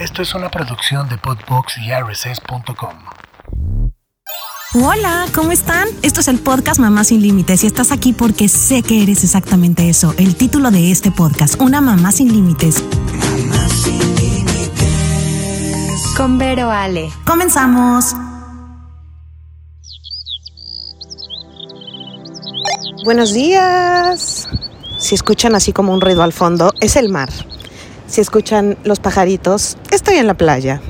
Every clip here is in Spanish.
Esto es una producción de Podbox y RSS.com. Hola, ¿cómo están? Esto es el podcast Mamá sin Límites y estás aquí porque sé que eres exactamente eso. El título de este podcast, Una Mamá sin Límites. Mamá sin Límites. Con Vero Ale. Comenzamos. Buenos días. Si escuchan así como un ruido al fondo, es el mar. Si escuchan los pajaritos, estoy en la playa.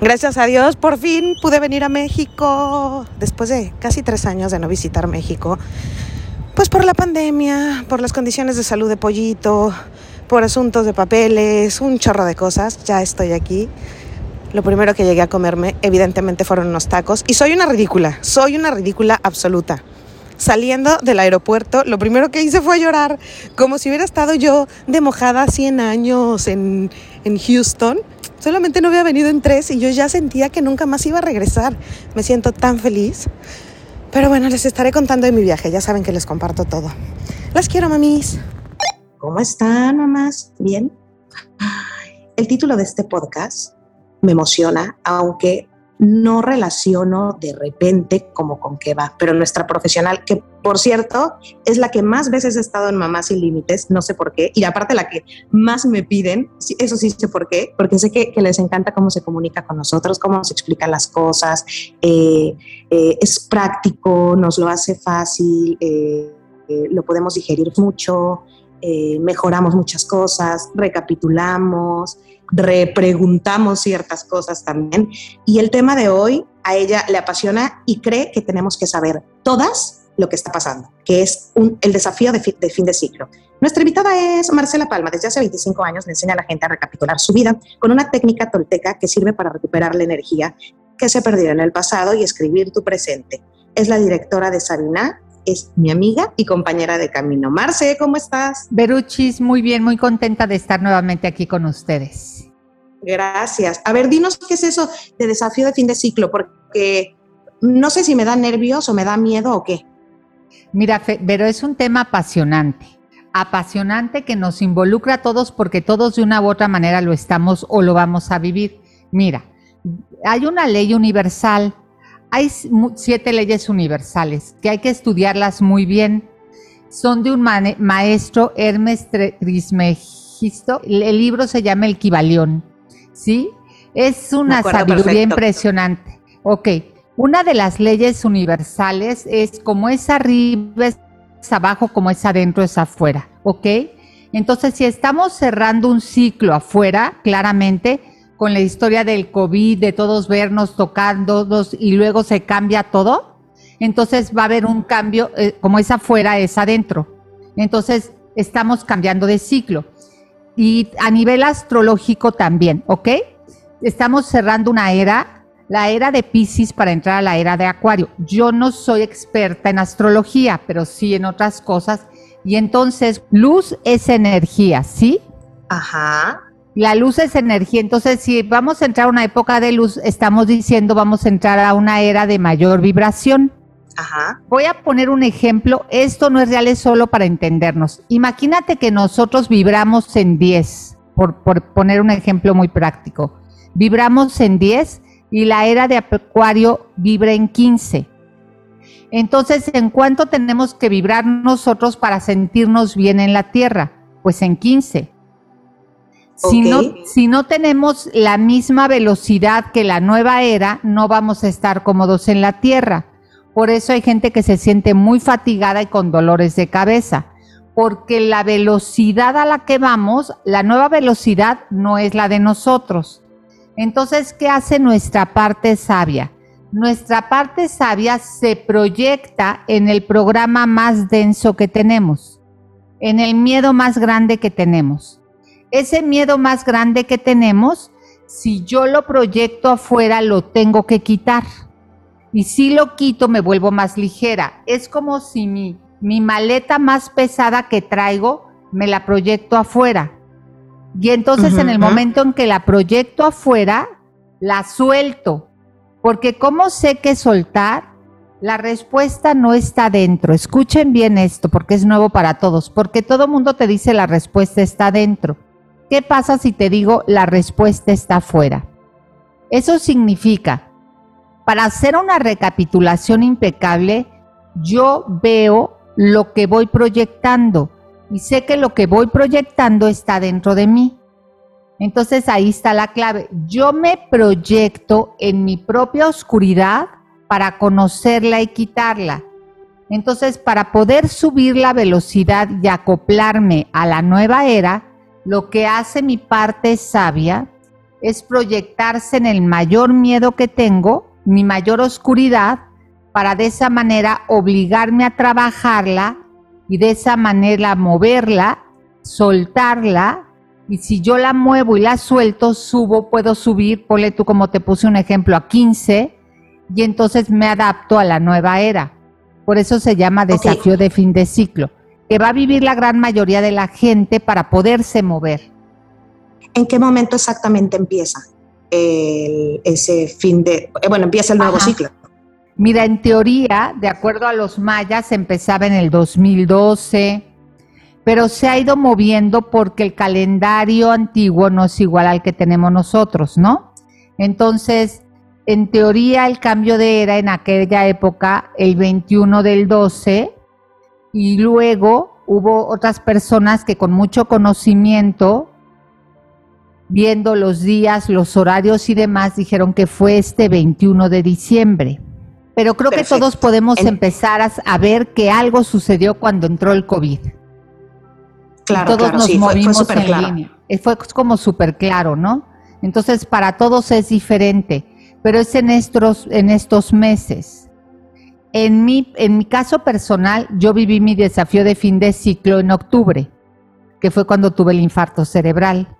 Gracias a Dios, por fin pude venir a México después de casi tres años de no visitar México. Pues por la pandemia, por las condiciones de salud de Pollito, por asuntos de papeles, un chorro de cosas. Ya estoy aquí. Lo primero que llegué a comerme, evidentemente, fueron unos tacos. Y soy una ridícula, soy una ridícula absoluta saliendo del aeropuerto, lo primero que hice fue llorar, como si hubiera estado yo de mojada 100 años en, en Houston. Solamente no había venido en tres y yo ya sentía que nunca más iba a regresar. Me siento tan feliz. Pero bueno, les estaré contando de mi viaje. Ya saben que les comparto todo. Las quiero, mamis. ¿Cómo están, mamás? ¿Bien? El título de este podcast me emociona, aunque no relaciono de repente como con qué va, pero nuestra profesional, que por cierto es la que más veces ha estado en Mamá Sin Límites, no sé por qué, y aparte la que más me piden, eso sí sé por qué, porque sé que, les encanta cómo se comunica con nosotros, cómo se explican las cosas, eh, eh, es práctico, nos lo hace fácil, eh, lo podemos digerir mucho, mejoramos muchas cosas, recapitulamos repreguntamos ciertas cosas también. Y el tema de hoy a ella le apasiona y cree que tenemos que saber todas lo que está pasando, que es el desafío de, de, fin de ciclo. Nuestra invitada es Marcela Palma. Desde hace 25 años le enseña a la gente a recapitular su vida con una técnica tolteca que sirve para recuperar la energía que se perdió en el pasado y escribir tu presente. Es la directora de Sabina, es mi amiga y compañera de camino. Marce, ¿cómo estás? Beruchis, muy bien, muy contenta de estar nuevamente aquí con ustedes. Gracias. A ver, dinos qué es eso de desafío de fin de ciclo, porque no sé si me da nervios o me da miedo o qué. Mira, pero es un tema apasionante, apasionante que nos involucra a todos porque todos de una u otra manera lo estamos o lo vamos a vivir. Mira, hay una ley universal, hay siete leyes universales que hay que estudiarlas muy bien. Son de un maestro Hermes Trismegisto. El libro se llama El Kibalión ¿sí? Es una sabiduría impresionante. Ok, una de las leyes universales es como es arriba, es abajo, como es adentro, es afuera, ¿ok? Entonces, si estamos cerrando un ciclo afuera, claramente, con la historia del COVID, de todos vernos, tocándonos y luego se cambia todo, entonces va a haber un cambio, eh, como es afuera, es adentro. Entonces, estamos cambiando de ciclo y a nivel astrológico también, ¿ok? Estamos cerrando una era, la era de Pisces para entrar a la era de Acuario. Yo no soy experta en astrología, pero sí en otras cosas. Y entonces, luz es energía, ¿sí? Ajá. La luz es energía, entonces si vamos a entrar a una época de luz, estamos diciendo vamos a entrar a una era de mayor vibración. Voy a poner un ejemplo. Esto no es real, es solo para entendernos. Imagínate que nosotros vibramos en 10, por, por poner un ejemplo muy práctico. Vibramos en 10 y la era de Acuario vibra en 15. Entonces, ¿en cuánto tenemos que vibrar nosotros para sentirnos bien en la Tierra? Pues en 15. Si, no, si no tenemos la misma velocidad que la nueva era, no vamos a estar cómodos en la Tierra. Por eso hay gente que se siente muy fatigada y con dolores de cabeza, porque la velocidad a la que vamos, la nueva velocidad no es la de nosotros. Entonces, ¿qué hace nuestra parte sabia? Nuestra parte sabia se proyecta en el programa más denso que tenemos, en el miedo más grande que tenemos. Ese miedo más grande que tenemos, si yo lo proyecto afuera, lo tengo que quitar y si lo quito me vuelvo más ligera. Es como si mi, mi maleta más pesada que traigo me la proyecto afuera. Y entonces en el momento en que la proyecto afuera, la suelto. Porque ¿cómo sé que soltar? La respuesta no está dentro. Escuchen bien esto porque es nuevo para todos. Porque todo mundo te dice la respuesta está dentro. ¿qué pasa si te digo la respuesta está afuera? Eso significa, para hacer una recapitulación impecable, yo veo lo que voy proyectando y sé que lo que voy proyectando está dentro de mí. Entonces ahí está la clave. Yo me proyecto en mi propia oscuridad para conocerla y quitarla. Entonces, para poder subir la velocidad y acoplarme a la nueva era, lo que hace mi parte sabia es proyectarse en el mayor miedo que tengo, mi mayor oscuridad, para de esa manera obligarme a trabajarla y de esa manera moverla, soltarla. Y si yo la muevo y la suelto, subo, puedo subir, ponle tú como te puse un ejemplo, a 15, y entonces me adapto a la nueva era. Por eso se llama desafío de fin de ciclo, que va a vivir la gran mayoría de la gente para poderse mover. ¿En qué momento exactamente empieza ese fin de, eh, bueno, empieza el nuevo ciclo? Mira, en teoría, de acuerdo a los mayas, empezaba en el 2012, pero se ha ido moviendo porque el calendario antiguo no es igual al que tenemos nosotros, ¿no? Entonces, en teoría el cambio de era en aquella época, el 21 del 12, y luego hubo otras personas que con mucho conocimiento, viendo los días, los horarios y demás, dijeron que fue este 21 de diciembre. Pero creo que todos podemos empezar a, ver que algo sucedió cuando entró el COVID. Claro, todos nos movimos en línea. Fue como súper claro, ¿no? Entonces, para todos es diferente pero es en estos, en estos meses. En mi, en mi caso personal, yo viví mi desafío de fin de ciclo en octubre, que fue cuando tuve el infarto cerebral.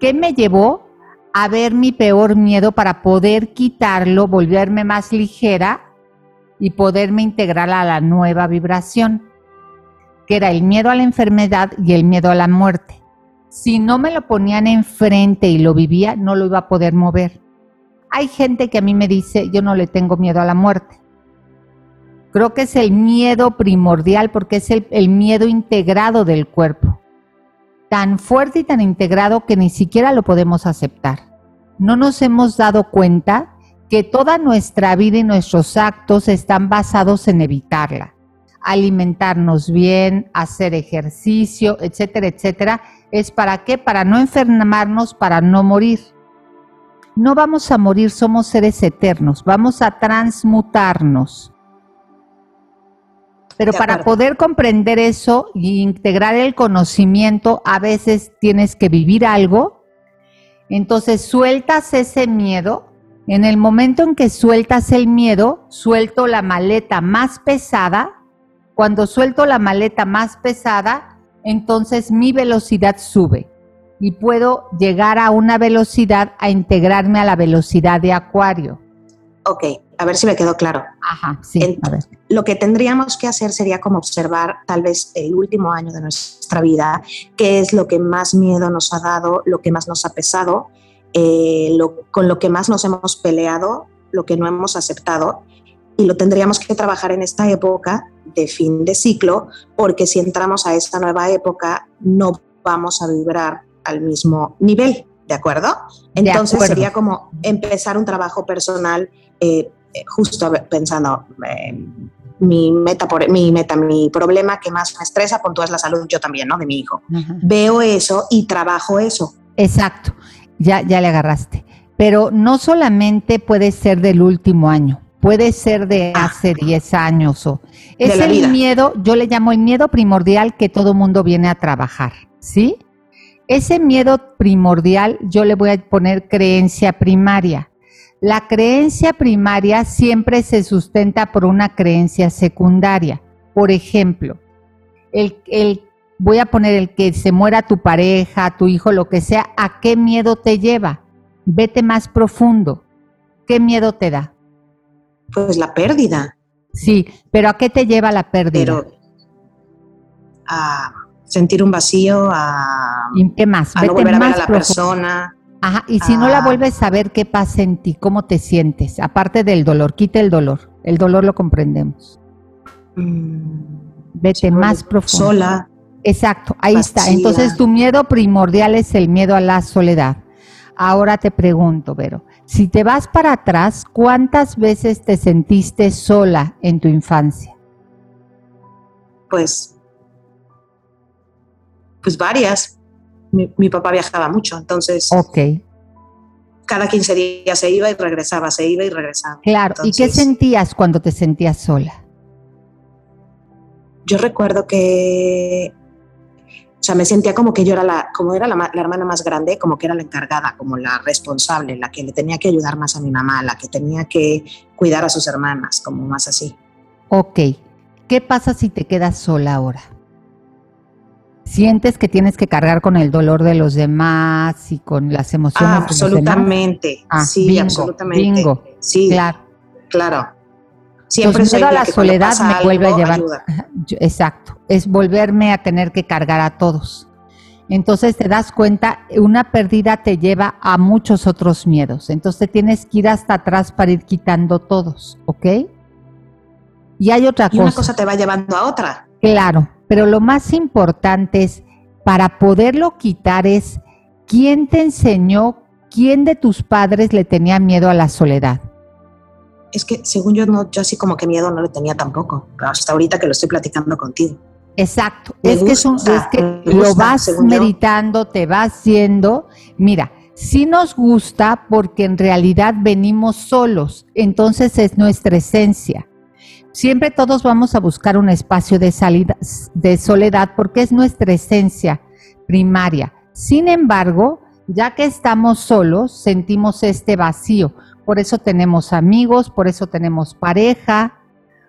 ¿Qué me llevó a ver mi peor miedo para poder quitarlo, volverme más ligera y poderme integrar a la nueva vibración, que era el miedo a la enfermedad y el miedo a la muerte? Si no me lo ponían enfrente y lo vivía, no lo iba a poder mover. Hay gente que a mí me dice, yo no le tengo miedo a la muerte. Creo que es el miedo primordial porque es el, miedo integrado del cuerpo. Tan fuerte y tan integrado que ni siquiera lo podemos aceptar. No nos hemos dado cuenta que toda nuestra vida y nuestros actos están basados en evitarla. Alimentarnos bien, hacer ejercicio, etcétera, etcétera. ¿Es para qué? Para no enfermarnos, para no morir no vamos a morir, somos seres eternos, vamos a transmutarnos. Pero para poder comprender eso e integrar el conocimiento, a veces tienes que vivir algo. Entonces sueltas ese miedo. En el momento en que sueltas el miedo, suelto la maleta más pesada. Cuando suelto la maleta más pesada, entonces mi velocidad sube y puedo llegar a una velocidad a integrarme a la velocidad de Acuario. Ok, a ver si me quedó claro. Ajá, sí. a ver. Lo que tendríamos que hacer sería como observar tal vez el último año de nuestra vida, qué es lo que más miedo nos ha dado, lo que más nos ha pesado, eh, con lo que más nos hemos peleado, lo que no hemos aceptado, y lo tendríamos que trabajar en esta época de fin de ciclo, porque si entramos a esta nueva época no vamos a vibrar al mismo nivel, ¿de acuerdo? Entonces sería como empezar un trabajo personal eh, justo pensando, eh, mi meta, por, mi meta, mi problema que más me estresa, con toda la salud, yo también, ¿no? De mi hijo. Veo eso y trabajo eso. Exacto, ya, ya le agarraste. Pero no solamente puede ser del último año, puede ser de ah. hace 10 años o... Es el miedo, yo le llamo el miedo primordial que todo mundo viene a trabajar, ¿sí? Ese miedo primordial yo le voy a poner creencia primaria. La creencia primaria siempre se sustenta por una creencia secundaria. Por ejemplo, el, voy a poner el que se muera tu pareja, tu hijo, lo que sea, ¿a qué miedo te lleva? Vete más profundo. ¿Qué miedo te da? Pues la pérdida. Sí, pero ¿a qué te lleva la pérdida? Pero a sentir un vacío, a, ¿Y qué más? a no volver a ver a la persona. Ajá, y si no la vuelves a ver, ¿qué pasa en ti? ¿Cómo te sientes? Aparte del dolor, quita el dolor. El dolor lo comprendemos. Mm, Vete más profundo. Sola. Exacto, ahí está. Entonces tu miedo primordial es el miedo a la soledad. Ahora te pregunto, Vero, si te vas para atrás, ¿cuántas veces te sentiste sola en tu infancia? Pues, pues varias. Mi, papá viajaba mucho, entonces. Ok. Cada 15 días se iba y regresaba, se iba y regresaba. Claro, ¿y qué sentías cuando te sentías sola? Yo recuerdo que o sea, me sentía como que yo era la, como era la, hermana más grande, como que era la encargada, como la responsable, la que le tenía que ayudar más a mi mamá, la que tenía que cuidar a sus hermanas, como más así. Ok, ¿qué pasa si te quedas sola ahora? ¿Sientes que tienes que cargar con el dolor de los demás y con las emociones? Ah, absolutamente, ah, sí, absolutamente. Bingo, sí, claro. Claro. Siempre Entonces, a la soledad me vuelve a llevar. Exacto, es volverme a tener que cargar a todos. Entonces te das cuenta, una pérdida te lleva a muchos otros miedos. Entonces tienes que ir hasta atrás para ir quitando todos, ¿ok? Y hay otra cosa. Y una cosa te va llevando a otra. Claro, pero lo más importante es, para poderlo quitar es, ¿quién te enseñó, quién de tus padres le tenía miedo a la soledad? es que según yo, no, yo así como que miedo no le tenía tampoco, hasta ahorita que lo estoy platicando contigo. Exacto, es, que es, que lo vas meditando, te vas yendo. Mira, sí nos gusta porque en realidad venimos solos, entonces es nuestra esencia. Siempre todos vamos a buscar un espacio de salida, de soledad porque es nuestra esencia primaria. Sin embargo, ya que estamos solos, sentimos este vacío por eso tenemos amigos, por eso tenemos pareja.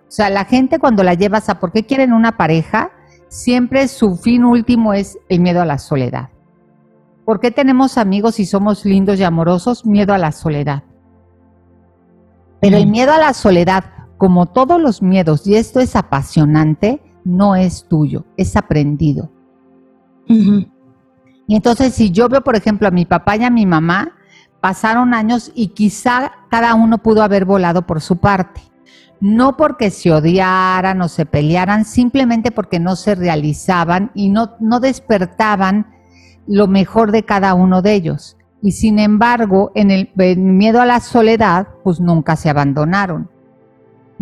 O sea, la gente cuando la llevas a por qué quieren una pareja, siempre su fin último es el miedo a la soledad. ¿Por qué tenemos amigos y somos lindos y amorosos? Miedo a la soledad. Pero el miedo a la soledad, como todos los miedos, y esto es apasionante, no es tuyo, es aprendido. Y entonces si yo veo, por ejemplo, a mi papá y a mi mamá, pasaron años y quizá cada uno pudo haber volado por su parte. No porque se odiaran o se pelearan, simplemente porque no se realizaban y no, no despertaban lo mejor de cada uno de ellos. Y sin embargo, en el, miedo a la soledad, pues nunca se abandonaron.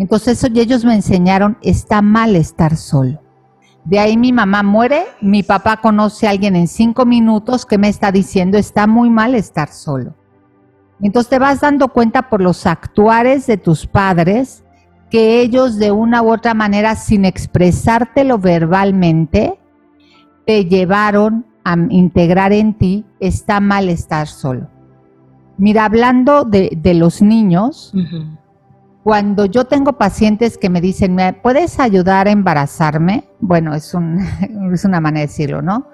Entonces ellos me enseñaron, está mal estar solo. De ahí mi mamá muere, mi papá conoce a alguien en cinco minutos que me está diciendo, está muy mal estar solo. Entonces te vas dando cuenta por los actuares de tus padres que ellos de una u otra manera, sin expresártelo verbalmente, te llevaron a integrar en ti está mal estar solo. Mira, hablando de, los niños, cuando yo tengo pacientes que me dicen, ¿me puedes ayudar a embarazarme? Bueno, es, es una manera de decirlo, ¿no?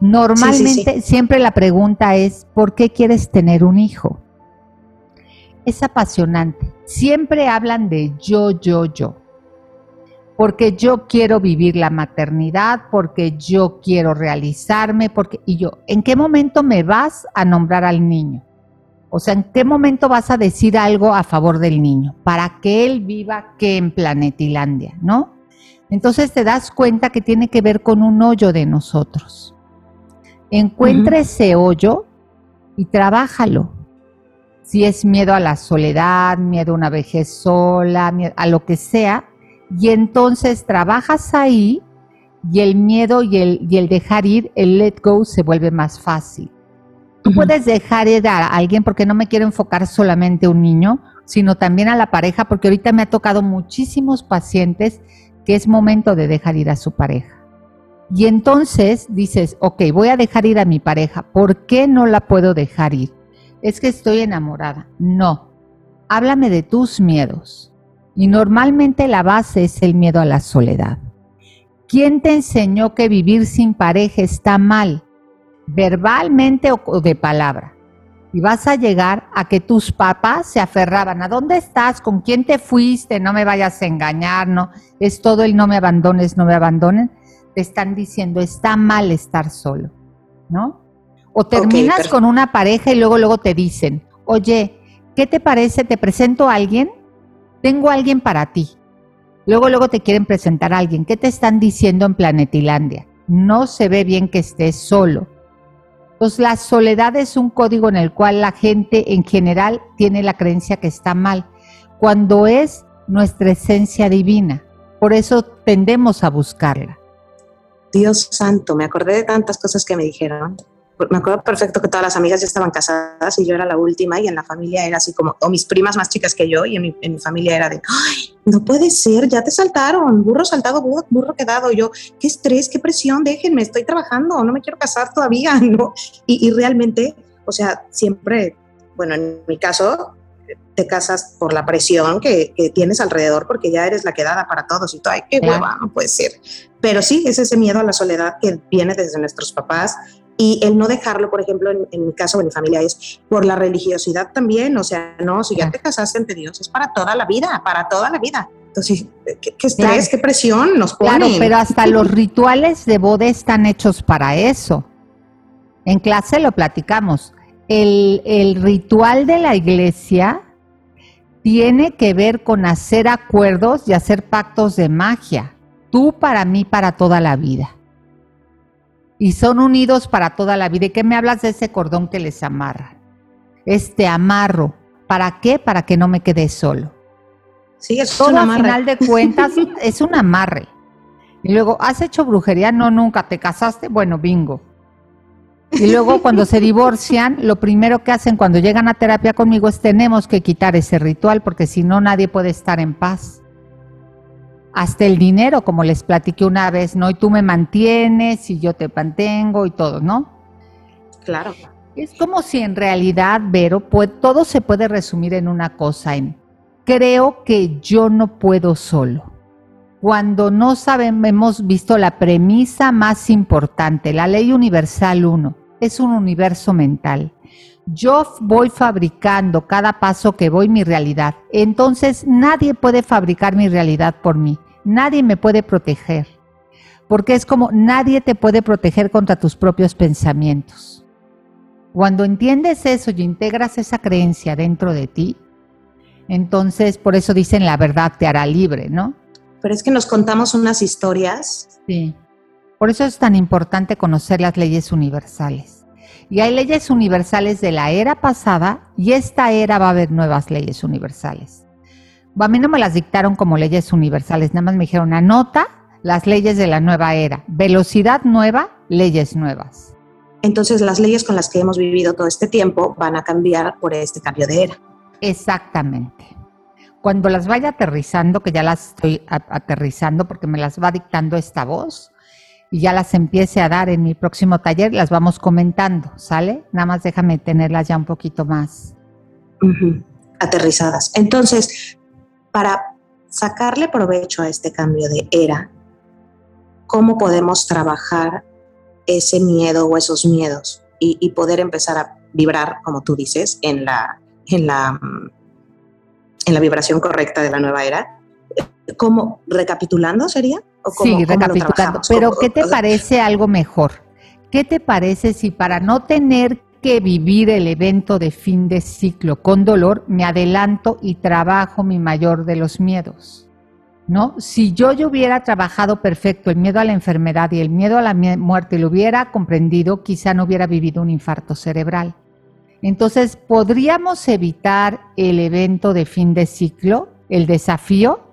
Normalmente siempre la pregunta es, ¿por qué quieres tener un hijo? es apasionante. Siempre hablan de yo, yo, yo. Porque yo quiero vivir la maternidad, porque yo quiero realizarme, porque y yo, ¿en qué momento me vas a nombrar al niño? O sea, ¿en qué momento vas a decir algo a favor del niño? Para que él viva que en Planetilandia, ¿no? Entonces te das cuenta que tiene que ver con un hoyo de nosotros. Encuentra ese hoyo y trabájalo si es miedo a la soledad, miedo a una vejez sola, a lo que sea, y entonces trabajas ahí y el miedo y el, y el dejar ir, el let go se vuelve más fácil. Tú puedes dejar ir a alguien porque no me quiero enfocar solamente a un niño, sino también a la pareja, porque ahorita me ha tocado muchísimos pacientes que es momento de dejar ir a su pareja. Y entonces dices, ok, voy a dejar ir a mi pareja, ¿por qué no la puedo dejar ir? es que estoy enamorada. No, háblame de tus miedos. Y normalmente la base es el miedo a la soledad. ¿Quién te enseñó que vivir sin pareja está mal? Verbalmente o de palabra. Y vas a llegar a que tus papás se aferraban. ¿A dónde estás? ¿Con quién te fuiste? No me vayas a engañar, no. Es todo el no me abandones, no me abandonen. Te están diciendo, está mal estar solo, ¿no? O terminas con una pareja y luego luego te dicen, oye, ¿qué te parece? ¿Te presento a alguien? Tengo a alguien para ti. Luego luego te quieren presentar a alguien. ¿Qué te están diciendo en Planetilandia? no se ve bien que estés solo. Entonces la soledad es un código en el cual la gente en general tiene la creencia que está mal, cuando es nuestra esencia divina. Por eso tendemos a buscarla. Dios santo, me acordé de tantas cosas que me dijeron me acuerdo perfecto que todas las amigas ya estaban casadas y yo era la última y en la familia era así como, o mis primas más chicas que yo y en mi, familia era de, ay, no puede ser, ya te saltaron, burro saltado, burro, quedado. yo, qué estrés, qué presión, déjenme, estoy trabajando, no me quiero casar todavía, ¿no? Y, realmente, o sea, siempre, bueno, en mi caso, te casas por la presión que, tienes alrededor porque ya eres la quedada para todos y todo, ay, qué hueva, no puede ser. Pero sí, es ese miedo a la soledad que viene desde nuestros papás y el no dejarlo, por ejemplo, en, mi caso, en mi familia, es por la religiosidad también. O sea, no, si ya te casaste ante Dios, es para toda la vida, para toda la vida. Entonces, qué, estrés, qué presión nos ponen. Claro, pero hasta los rituales de boda están hechos para eso. En clase lo platicamos. El, el ritual de la iglesia tiene que ver con hacer acuerdos y hacer pactos de magia. Tú para mí, para toda la vida y son unidos para toda la vida. ¿Y qué me hablas de ese cordón que les amarra? Este amarro. ¿Para qué? Para que no me quede solo. Sí, es Todo al final de cuentas es un amarre. Y luego, ¿has hecho brujería? No, nunca. ¿Te casaste? Bueno, bingo. Y luego cuando se divorcian, lo primero que hacen cuando llegan a terapia conmigo es tenemos que quitar ese ritual porque si no nadie puede estar en paz hasta el dinero, como les platiqué una vez, ¿no? Y tú me mantienes y yo te mantengo y todo, ¿no? Claro. Es como si en realidad, Vero, todo se puede resumir en una cosa, en creo que yo no puedo solo. Cuando no sabemos, hemos visto la premisa más importante, la ley universal 1, es un universo mental. Yo voy fabricando cada paso que voy mi realidad. Entonces nadie puede fabricar mi realidad por mí. Nadie me puede proteger. Porque es como nadie te puede proteger contra tus propios pensamientos. Cuando entiendes eso y integras esa creencia dentro de ti, entonces por eso dicen la verdad te hará libre, ¿no? Pero es que nos contamos unas historias. Sí. Por eso es tan importante conocer las leyes universales. Y hay leyes universales de la era pasada y esta era va a haber nuevas leyes universales. A mí no me las dictaron como leyes universales, nada más me dijeron, anota las leyes de la nueva era, velocidad nueva, leyes nuevas. Entonces las leyes con las que hemos vivido todo este tiempo van a cambiar por este cambio de era. Exactamente. Cuando las vaya aterrizando, que ya las estoy aterrizando porque me las va dictando esta voz, y ya las empiece a dar en mi próximo taller, las vamos comentando, ¿sale? Nada más déjame tenerlas ya un poquito más. Aterrizadas. Entonces, para sacarle provecho a este cambio de era, ¿cómo podemos trabajar ese miedo o esos miedos y, poder empezar a vibrar, como tú dices, en la, en la, en la vibración correcta de la nueva era? ¿Cómo recapitulando sería? sí, recapitulando. Pero ¿qué te parece algo mejor? ¿Qué te parece si para no tener que vivir el evento de fin de ciclo con dolor, me adelanto y trabajo mi mayor de los miedos? ¿No? Si yo, yo hubiera trabajado perfecto el miedo a la enfermedad y el miedo a la muerte lo hubiera comprendido, quizá no hubiera vivido un infarto cerebral. Entonces, ¿podríamos evitar el evento de fin de ciclo, el desafío?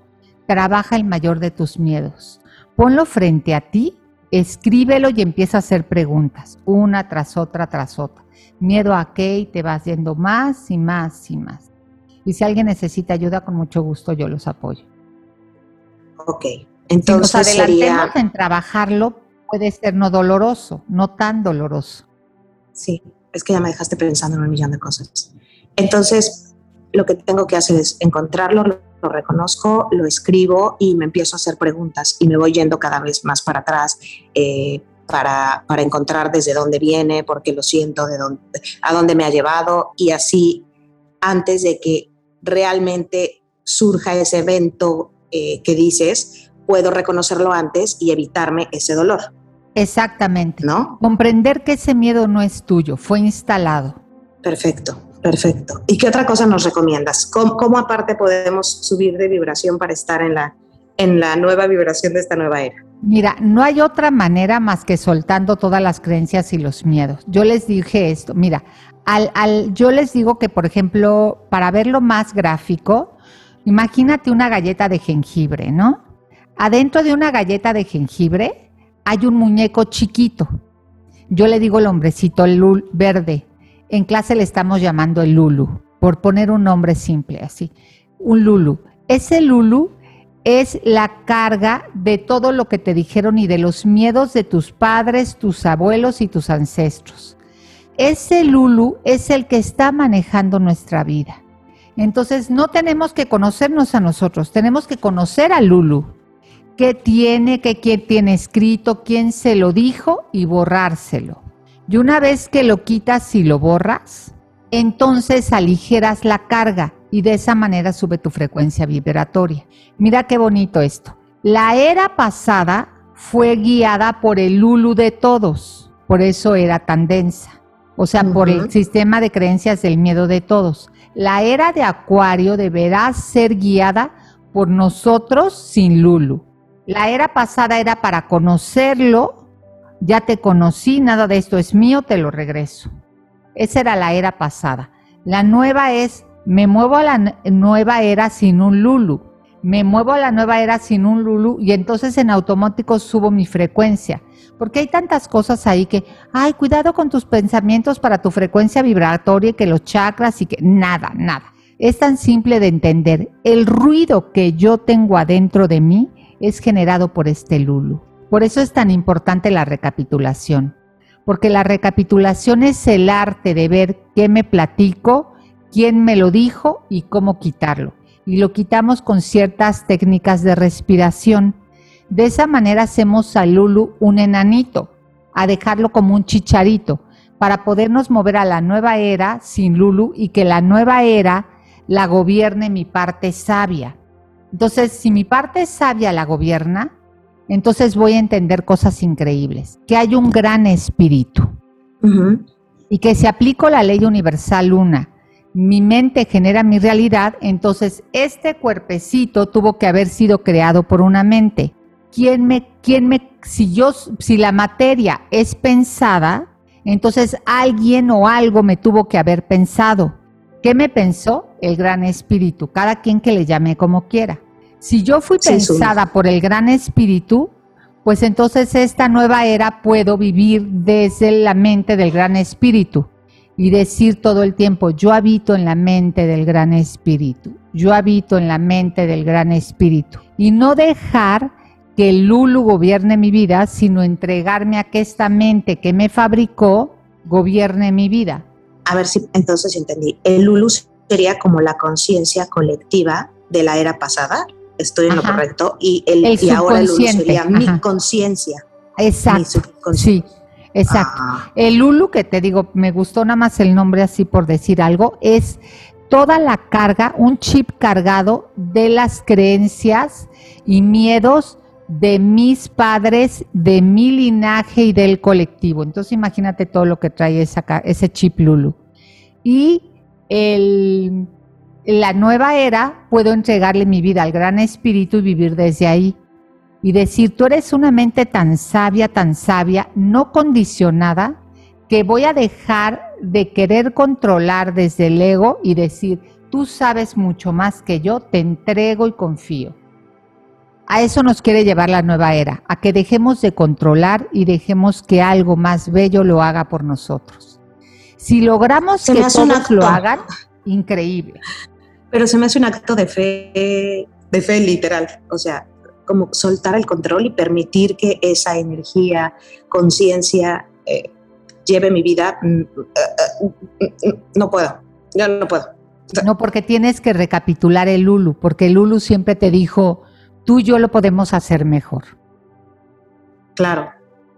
Trabaja el mayor de tus miedos. Ponlo frente a ti, escríbelo y empieza a hacer preguntas, una tras otra, tras otra. Miedo a qué y te vas yendo más y más y más. Y si alguien necesita ayuda, con mucho gusto yo los apoyo. Ok, entonces si nos adelantemos en trabajarlo, puede ser no doloroso, no tan doloroso. Sí, es que ya me dejaste pensando en un millón de cosas. Entonces, lo que tengo que hacer es encontrarlo, lo reconozco, lo escribo y me empiezo a hacer preguntas y me voy yendo cada vez más para atrás eh, para, para, encontrar desde dónde viene, por qué lo siento, de dónde, a dónde me ha llevado y así antes de que realmente surja ese evento eh, que dices, puedo reconocerlo antes y evitarme ese dolor. Exactamente. ¿No? Comprender que ese miedo no es tuyo, fue instalado. Perfecto. Perfecto. ¿Y qué otra cosa nos recomiendas? ¿Cómo, aparte podemos subir de vibración para estar en la, en la nueva vibración de esta nueva era? Mira, no hay otra manera más que soltando todas las creencias y los miedos. Yo les dije esto, mira, al, al, yo les digo que, por ejemplo, para verlo más gráfico, imagínate una galleta de jengibre, ¿no? Adentro de una galleta de jengibre hay un muñeco chiquito. Yo le digo el hombrecito el verde. En clase le estamos llamando el Lulu, por poner un nombre simple así. Un Lulu. Ese Lulu es la carga de todo lo que te dijeron y de los miedos de tus padres, tus abuelos y tus ancestros. Ese Lulu es el que está manejando nuestra vida. Entonces no tenemos que conocernos a nosotros, tenemos que conocer a Lulu. ¿Qué tiene, qué quién tiene escrito, quién se lo dijo y borrárselo? Y una vez que lo quitas y lo borras, entonces aligeras la carga y de esa manera sube tu frecuencia vibratoria. Mira qué bonito esto. La era pasada fue guiada por el Lulu de todos, por eso era tan densa, o sea, por el sistema de creencias del miedo de todos. La era de Acuario deberá ser guiada por nosotros sin Lulu. La era pasada era para conocerlo, ya te conocí, nada de esto es mío, te lo regreso. Esa era la era pasada. La nueva es me muevo a la nueva era sin un Lulu. Me muevo a la nueva era sin un Lulu y entonces en automático subo mi frecuencia. Porque hay tantas cosas ahí que, ay, cuidado con tus pensamientos para tu frecuencia vibratoria, que los chakras y que nada, nada. Es tan simple de entender. El ruido que yo tengo adentro de mí es generado por este Lulu. Por eso es tan importante la recapitulación. Porque la recapitulación es el arte de ver qué me platico, quién me lo dijo y cómo quitarlo. Y lo quitamos con ciertas técnicas de respiración. De esa manera hacemos a Lulu un enanito, a dejarlo como un chicharito, para podernos mover a la nueva era sin Lulu y que la nueva era la gobierne mi parte sabia. Entonces, si mi parte sabia la gobierna, entonces voy a entender cosas increíbles, que hay un gran espíritu y que si aplico la ley universal una, mi mente genera mi realidad, entonces este cuerpecito tuvo que haber sido creado por una mente. ¿Quién me, quién me, si yo, si la materia es pensada, entonces alguien o algo me tuvo que haber pensado. ¿Qué me pensó? El gran espíritu, cada quien que le llame como quiera. Si yo fui pensada por el gran espíritu, pues entonces esta nueva era puedo vivir desde la mente del gran espíritu y decir todo el tiempo, yo habito en la mente del gran espíritu, yo habito en la mente del gran espíritu. Y no dejar que el Lulu gobierne mi vida, sino entregarme a que esta mente que me fabricó gobierne mi vida. A ver si entonces entendí. El Lulu sería como la conciencia colectiva de la era pasada. Estoy en lo correcto. Y, el, y ahora el Lulu sería mi conciencia. Exacto. Sí. Exacto. Ah. El Lulu, que te digo, me gustó nada más el nombre así por decir algo, es toda la carga, un chip cargado de las creencias y miedos de mis padres, de mi linaje y del colectivo. Entonces imagínate todo lo que trae esa, ese chip Lulu. Y el, la nueva era, puedo entregarle mi vida al gran espíritu y vivir desde ahí y decir, tú eres una mente tan sabia, tan sabia, no condicionada, que voy a dejar de querer controlar desde el ego y decir, tú sabes mucho más que yo, te entrego y confío. A eso nos quiere llevar la nueva era, a que dejemos de controlar y dejemos que algo más bello lo haga por nosotros. Si logramos que todos lo hagan, increíble. Pero se me hace un acto de fe, de fe literal. O sea, como soltar el control y permitir que esa energía, conciencia eh, lleve mi vida, mm, eh, eh, no puedo, yo no puedo. No, porque tienes que recapitular el Lulu, porque el Lulu siempre te dijo, tú y yo lo podemos hacer mejor. Claro.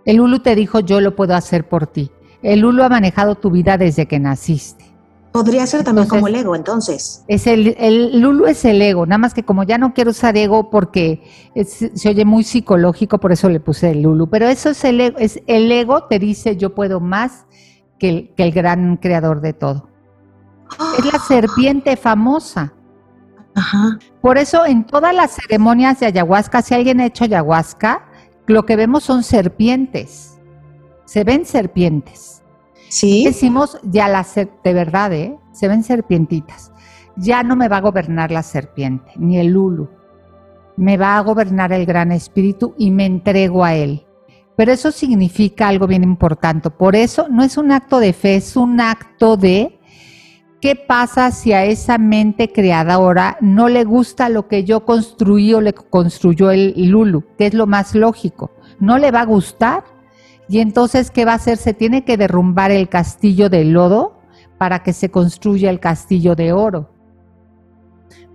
El Lulu te dijo, yo lo puedo hacer por ti. El Lulu ha manejado tu vida desde que naciste. Podría ser también como el ego, entonces. Es el, el Lulu es el ego, nada más que como ya no quiero usar ego porque se oye muy psicológico, por eso le puse el Lulu. Pero eso es el ego, es el ego te dice yo puedo más que el, que el gran creador de todo. Es la serpiente famosa. Ajá. Por eso en todas las ceremonias de ayahuasca, si alguien ha hecho ayahuasca, lo que vemos son serpientes. Se ven serpientes. Decimos ya la de verdad, ¿eh? Se ven serpientitas. Ya no me va a gobernar la serpiente, ni el lulu. Me va a gobernar el gran espíritu y me entrego a él. Pero eso significa algo bien importante. Por eso no es un acto de fe, es un acto de ¿Qué pasa si a esa mente creadora no le gusta lo que yo construí o le construyó el Lulu? Que es lo más lógico. No le va a gustar. Y entonces, ¿qué va a hacer? Se tiene que derrumbar el castillo de lodo para que se construya el castillo de oro.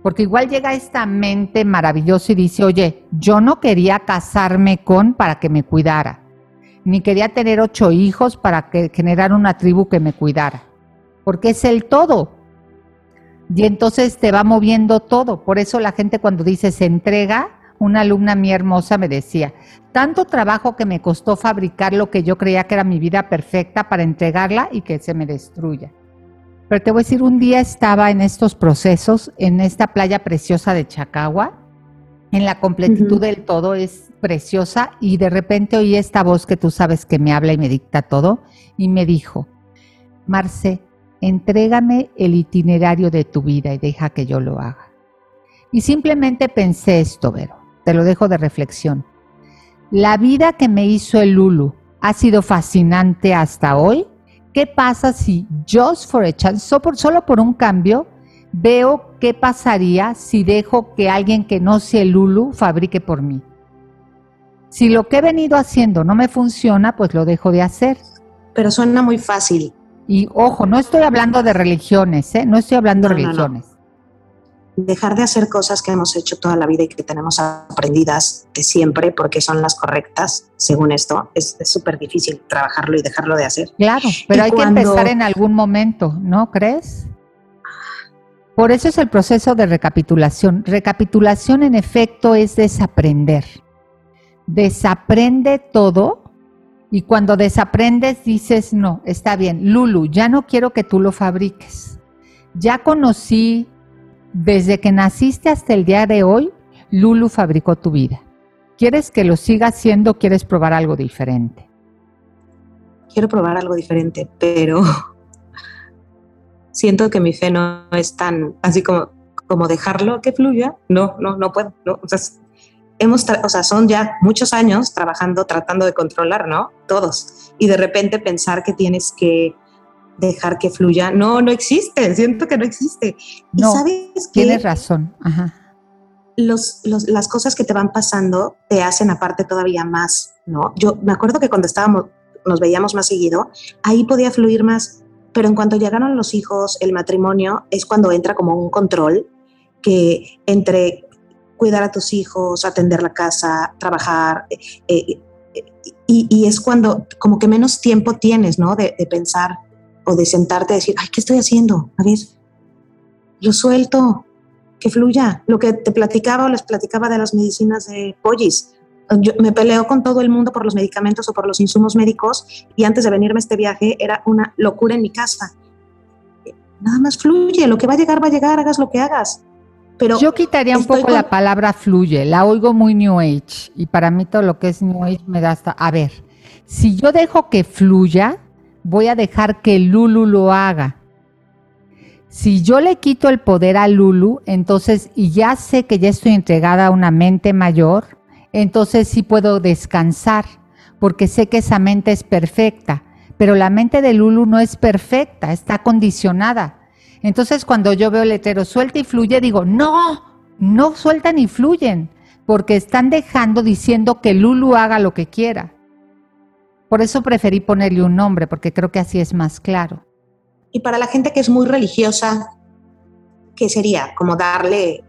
Porque igual llega esta mente maravillosa y dice, oye, yo no quería casarme con para que me cuidara, ni quería tener ocho hijos para que generar una tribu que me cuidara porque es el todo. Y entonces te va moviendo todo. Por eso la gente cuando dice se entrega, una alumna mía hermosa me decía, tanto trabajo que me costó fabricar lo que yo creía que era mi vida perfecta para entregarla y que se me destruya. Pero te voy a decir, un día estaba en estos procesos, en esta playa preciosa de Chacagua, en la completitud del todo, es preciosa, y de repente oí esta voz que tú sabes que me habla y me dicta todo, y me dijo, Marce, entrégame el itinerario de tu vida y deja que yo lo haga. Y simplemente pensé esto, Vero, te lo dejo de reflexión. La vida que me hizo el Lulu ha sido fascinante hasta hoy. ¿Qué pasa si just for a chance, solo por, un cambio, veo qué pasaría si dejo que alguien que no sea el Lulu fabrique por mí? Si lo que he venido haciendo no me funciona, pues lo dejo de hacer. Pero suena muy fácil. Y ojo, no estoy hablando de religiones, ¿eh? no estoy hablando de religiones. Dejar de hacer cosas que hemos hecho toda la vida y que tenemos aprendidas de siempre porque son las correctas, según esto, es súper difícil trabajarlo y dejarlo de hacer. Claro, pero hay que empezar en algún momento, ¿no crees? Por eso es el proceso de recapitulación. Recapitulación en efecto es desaprender. Desaprende todo y cuando desaprendes dices, no, está bien, Lulu, ya no quiero que tú lo fabriques. Ya conocí, desde que naciste hasta el día de hoy, Lulu fabricó tu vida. ¿Quieres que lo siga haciendo? ¿Quieres probar algo diferente? Quiero probar algo diferente, pero siento que mi fe no es tan así como, como dejarlo que fluya. No, no, no puedo. O hemos, o sea, son ya muchos años trabajando, tratando de controlar, ¿no? Todos. Y de repente pensar que tienes que dejar que fluya, no, no existe, siento que no existe. No, sabes Tienes razón, Ajá. Los, las cosas que te van pasando te hacen aparte todavía más, ¿no? Yo me acuerdo que cuando estábamos, nos veíamos más seguido, ahí podía fluir más, pero en cuanto llegaron los hijos, el matrimonio, es cuando entra como un control que entre cuidar a tus hijos, atender la casa, trabajar. Eh, eh, y, es cuando como que menos tiempo tienes, ¿no? De, pensar o de sentarte y decir, ay, ¿qué estoy haciendo? A ver, lo suelto, que fluya. Lo que te platicaba o les platicaba de las medicinas de Pollis. Yo me peleo con todo el mundo por los medicamentos o por los insumos médicos y antes de venirme a este viaje era una locura en mi casa. Nada más fluye, lo que va a llegar va a llegar, hagas lo que hagas. Yo quitaría un poco la palabra fluye, la oigo muy New Age y para mí todo lo que es New Age me da hasta, a ver, si yo dejo que fluya, voy a dejar que Lulu lo haga. Si yo le quito el poder a Lulu, entonces, y ya sé que ya estoy entregada a una mente mayor, entonces sí puedo descansar, porque sé que esa mente es perfecta, pero la mente de Lulu no es perfecta, está condicionada. Entonces cuando yo veo el letrero suelta y fluye, digo, no, no sueltan y fluyen, porque están dejando diciendo que Lulu haga lo que quiera. Por eso preferí ponerle un nombre, porque creo que así es más claro. Y para la gente que es muy religiosa, ¿qué sería? Como darle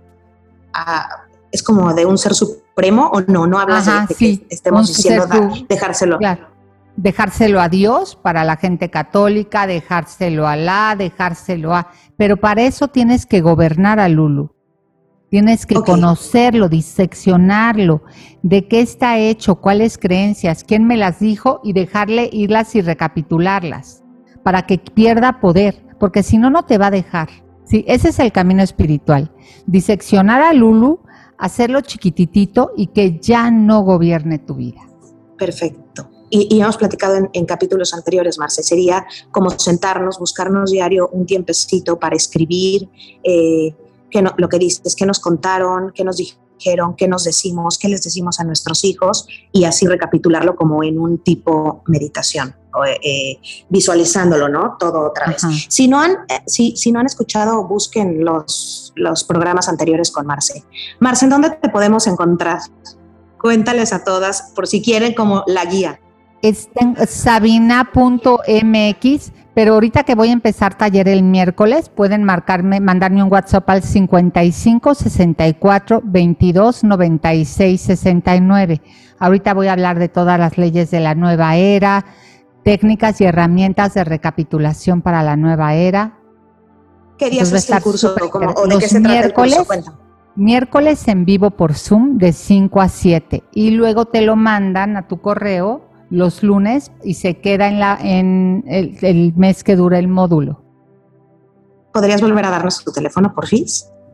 a... ¿Es como de un ser supremo o no? No hablas de, que estemos diciendo dejárselo. Claro dejárselo a Dios para la gente católica, dejárselo a Alá, dejárselo a... Pero para eso tienes que gobernar a Lulu. Tienes que conocerlo, diseccionarlo, de qué está hecho, cuáles creencias, quién me las dijo y dejarle irlas y recapitularlas para que pierda poder, porque si no, no te va a dejar. Sí, ese es el camino espiritual. Diseccionar a Lulu, hacerlo chiquititito y que ya no gobierne tu vida. Perfecto. Y, hemos platicado en, capítulos anteriores, Marce, sería como sentarnos, buscarnos diario un tiempecito para escribir eh, que lo que dices, qué nos contaron, qué nos dijeron, qué nos decimos, qué les decimos a nuestros hijos y así recapitularlo como en un tipo meditación. Eh, visualizándolo, ¿no? Todo otra vez. Si no, han, eh, si, si, no han escuchado, busquen los, los programas anteriores con Marce. Marce, ¿en dónde te podemos encontrar? Cuéntales a todas, por si quieren, como la guía. Sabina.mx, pero ahorita que voy a empezar taller el miércoles, pueden marcarme, mandarme un WhatsApp al 55 64 22 96 69. Ahorita voy a hablar de todas las leyes de la nueva era, técnicas y herramientas de recapitulación para la nueva era. ¿Qué días es el curso? ¿O de qué se miércoles, Miércoles en vivo por Zoom de 5 a 7 y luego te lo mandan a tu correo los lunes y se queda en, la, en el, mes que dura el módulo. ¿Podrías volver a darnos tu teléfono, por fin?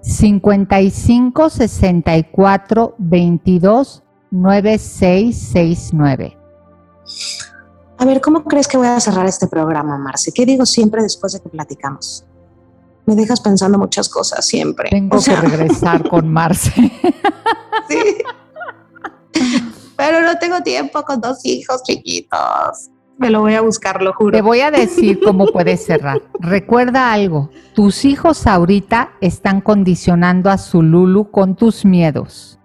55 64 22 9669. A ver, ¿cómo crees que voy a cerrar este programa, Marce? ¿Qué digo siempre después de que platicamos? Me dejas pensando muchas cosas siempre. Tengo que regresar con Marce. sí. Pero no tengo tiempo con dos hijos chiquitos. Me lo voy a buscar, lo juro. Te voy a decir cómo puedes cerrar. Recuerda algo, tus hijos ahorita están condicionando a su Lulu con tus miedos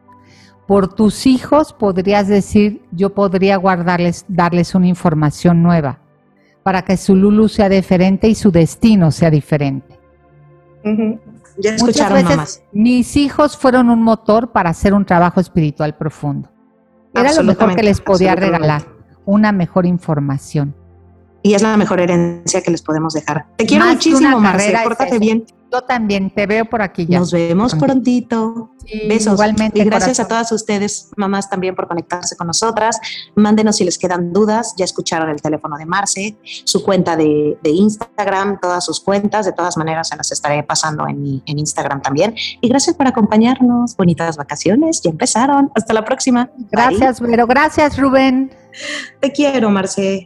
por tus hijos podrías decir, yo podría guardarles, darles una información nueva para que su Lulu sea diferente y su destino sea diferente. Ya escucharon Muchas Mis hijos fueron un motor para hacer un trabajo espiritual profundo. Era lo mejor que les podía regalar, una mejor información. Y es la mejor herencia que les podemos dejar. Te quiero muchísimo, Marce. Pórtate bien. Yo también, te veo por aquí ya. Nos vemos prontito. Besos. Igualmente. Y gracias a todas ustedes, mamás, también por conectarse con nosotras. Mándenos si les quedan dudas. Ya escucharon el teléfono de Marce, su cuenta de, Instagram, todas sus cuentas. De todas maneras, se las estaré pasando en, en Instagram también. Y gracias por acompañarnos. Bonitas vacaciones. Ya empezaron. Hasta la próxima. Gracias, Vero. Gracias, Rubén. Te quiero, Marce.